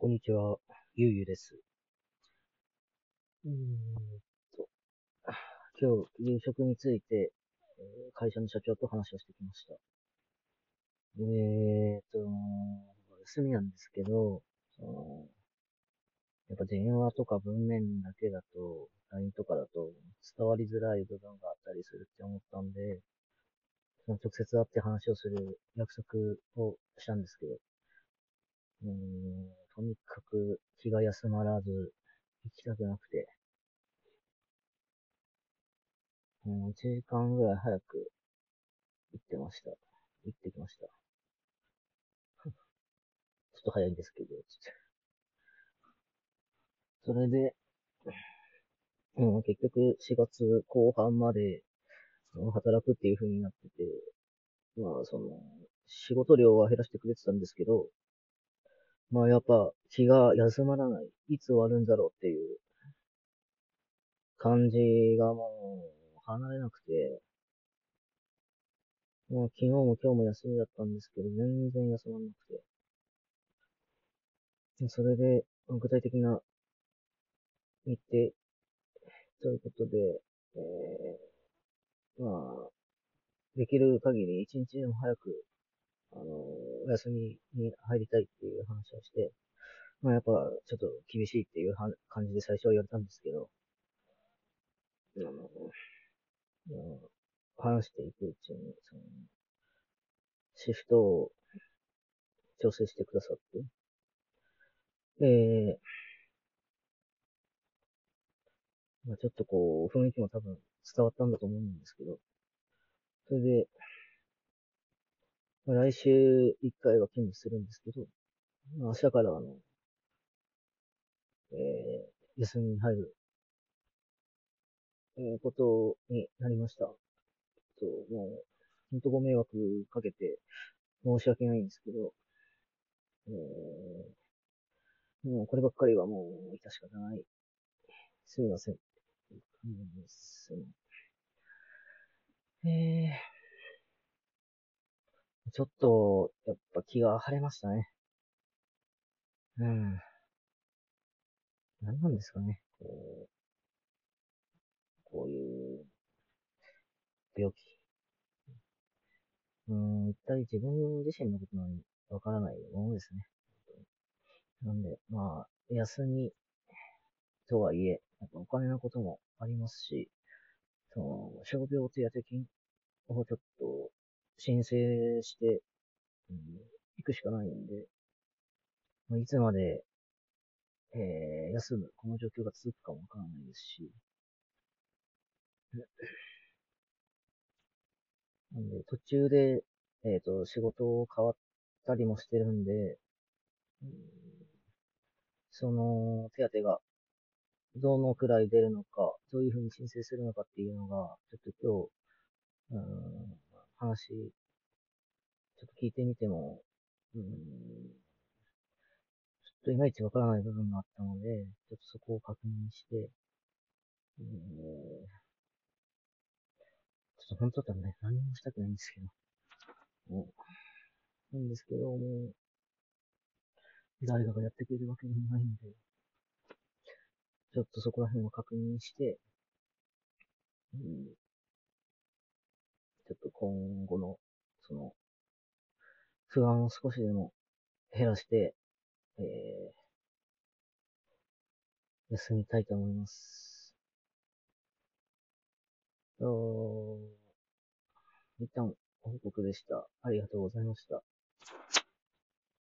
こんにちは、ゆうゆうです。うーんと、今日、夕食について、えー会社の社長と話をしてきました。えーと、休みなんですけど、そのやっぱ電話とか文面だけだと、LINE とかだと伝わりづらい部分があったりするって思ったんで、その直接会って話をする約束をしたんですけど、うーん、気が休まらず、行きたくなくて、もう1時間ぐらい早く行ってました。行ってきました。ちょっと早いんですけど、それで、うん、結局4月後半まで働くっていう風になってて、まあその、仕事量は減らしてくれてたんですけど、まあやっぱ気が休まらない。いつ終わるんだろうっていう感じがもう離れなくて、もう昨日も今日も休みだったんですけど、全然休まらなくて。それで、具体的な日程ということで、えー、まあ、できる限り一日でも早く、あの、お休みに入りたいっていう話をして、まあやっぱちょっと厳しいっていうは感じで最初は言われたんですけど、あの、話していくうちに、その、シフトを調整してくださって、えー、まあちょっとこう、雰囲気も多分伝わったんだと思うんですけど、それで、来週1回は勤務するんですけど、まあ明日からあの、えー、休みに入る、えーことになりました。と、もう、本当ご迷惑かけて申し訳ないんですけど、えー、もうこればっかりはもう致し方ない。すみません。うんすえー、ちょっと、やっぱ気が晴れましたね。うん。何なんですかね。こう、こういう、病気。うーん、一体自分自身のことなのにわからないものですね。なんで、まあ、休みとはいえ、やっぱお金のこともありますし、その、傷病手当金をちょっと申請して、うん、行くしかないんで、まあいつまで、えー、休む、この状況が続くかもわからないですし、なんで、途中で、えっ、と、仕事を変わったりもしてるんで、うんその、手当が、どのくらい出るのか、どういうふうに申請するのかっていうのが、ちょっと今日、うん、話、ちょっと聞いてみても、うん、ちょっといまいちわからない部分があったので、ちょっとそこを確認して、うん、ちょっと本当だったらね、何もしたくないんですけど、もうなんですけど、もう、誰かがやってくれるわけでもないんで、ちょっとそこら辺を確認して、うん、ちょっと今後の、その、不安を少しでも減らして、えー、休みたいと思います。と一旦報告でした。ありがとうございました。